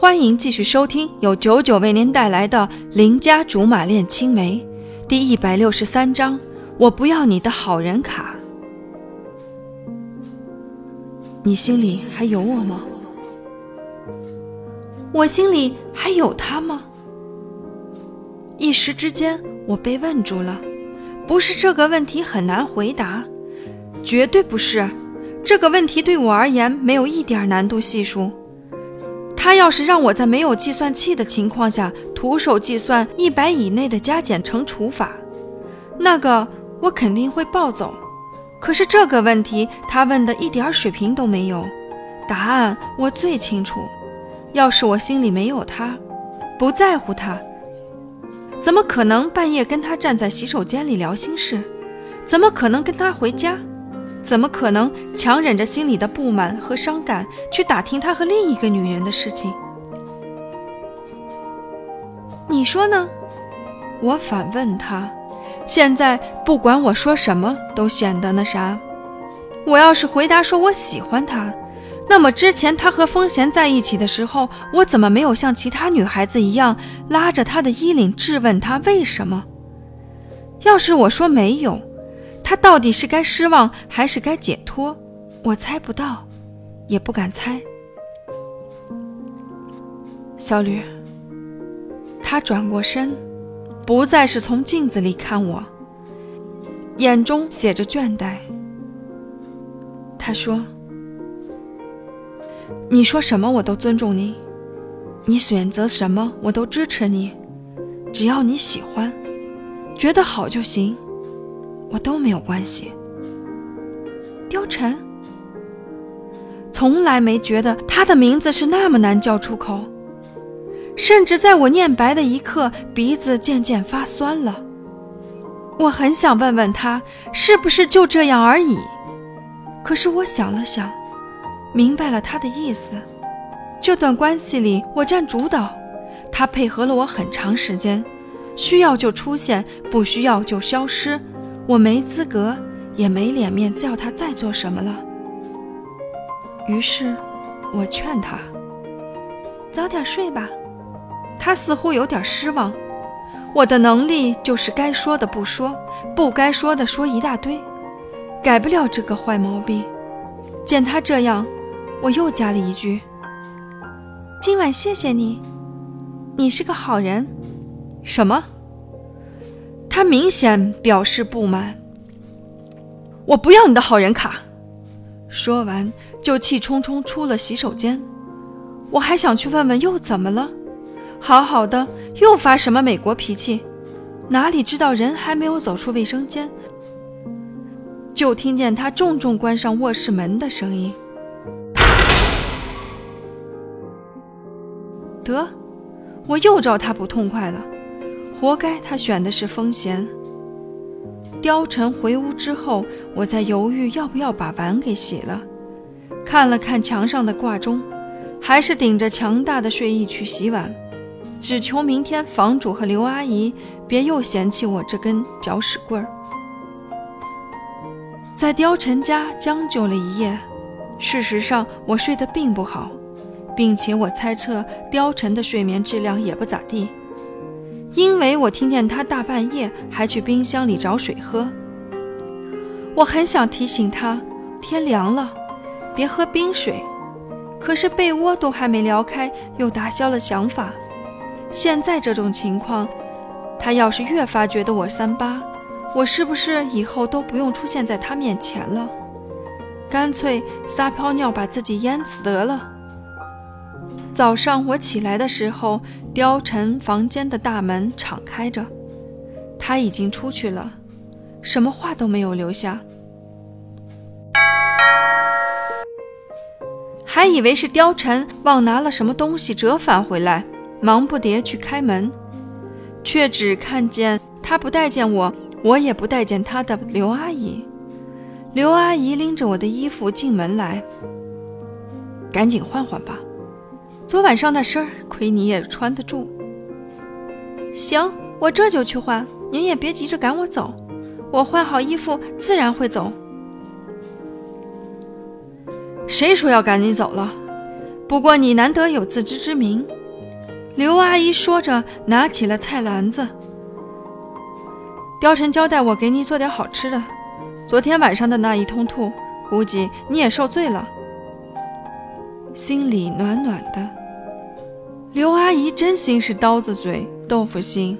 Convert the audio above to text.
欢迎继续收听由九九为您带来的《邻家竹马恋青梅》第一百六十三章。我不要你的好人卡，你心里还有我吗？我心里还有他吗？一时之间，我被问住了。不是这个问题很难回答，绝对不是。这个问题对我而言没有一点难度系数。他要是让我在没有计算器的情况下徒手计算一百以内的加减乘除法，那个。我肯定会暴走，可是这个问题他问的一点水平都没有，答案我最清楚。要是我心里没有他，不在乎他，怎么可能半夜跟他站在洗手间里聊心事？怎么可能跟他回家？怎么可能强忍着心里的不满和伤感去打听他和另一个女人的事情？你说呢？我反问他。现在不管我说什么，都显得那啥。我要是回答说我喜欢他，那么之前他和风贤在一起的时候，我怎么没有像其他女孩子一样拉着他的衣领质问他为什么？要是我说没有，他到底是该失望还是该解脱？我猜不到，也不敢猜。小吕，他转过身。不再是从镜子里看我，眼中写着倦怠。他说：“你说什么我都尊重你，你选择什么我都支持你，只要你喜欢，觉得好就行，我都没有关系。”貂蝉，从来没觉得他的名字是那么难叫出口。甚至在我念白的一刻，鼻子渐渐发酸了。我很想问问他，是不是就这样而已？可是我想了想，明白了他的意思。这段关系里，我占主导，他配合了我很长时间，需要就出现，不需要就消失。我没资格，也没脸面叫他再做什么了。于是，我劝他早点睡吧。他似乎有点失望。我的能力就是该说的不说，不该说的说一大堆，改不了这个坏毛病。见他这样，我又加了一句：“今晚谢谢你，你是个好人。”什么？他明显表示不满。我不要你的好人卡。说完就气冲冲出了洗手间。我还想去问问又怎么了。好好的，又发什么美国脾气？哪里知道人还没有走出卫生间，就听见他重重关上卧室门的声音。得，我又招他不痛快了，活该他选的是风贤。貂蝉回屋之后，我在犹豫要不要把碗给洗了，看了看墙上的挂钟，还是顶着强大的睡意去洗碗。只求明天房主和刘阿姨别又嫌弃我这根搅屎棍儿。在貂蝉家将就了一夜，事实上我睡得并不好，并且我猜测貂蝉的睡眠质量也不咋地，因为我听见他大半夜还去冰箱里找水喝。我很想提醒他，天凉了，别喝冰水，可是被窝都还没撩开，又打消了想法。现在这种情况，他要是越发觉得我三八，我是不是以后都不用出现在他面前了？干脆撒泡尿把自己淹死得了。早上我起来的时候，貂蝉房间的大门敞开着，他已经出去了，什么话都没有留下，还以为是貂蝉忘拿了什么东西折返回来。忙不迭去开门，却只看见他不待见我，我也不待见他的刘阿姨。刘阿姨拎着我的衣服进门来，赶紧换换吧，昨晚上那身儿，亏你也穿得住。行，我这就去换，您也别急着赶我走，我换好衣服自然会走。谁说要赶你走了？不过你难得有自知之明。”刘阿姨说着，拿起了菜篮子。貂蝉交代我给你做点好吃的。昨天晚上的那一通吐，估计你也受罪了。心里暖暖的。刘阿姨真心是刀子嘴豆腐心。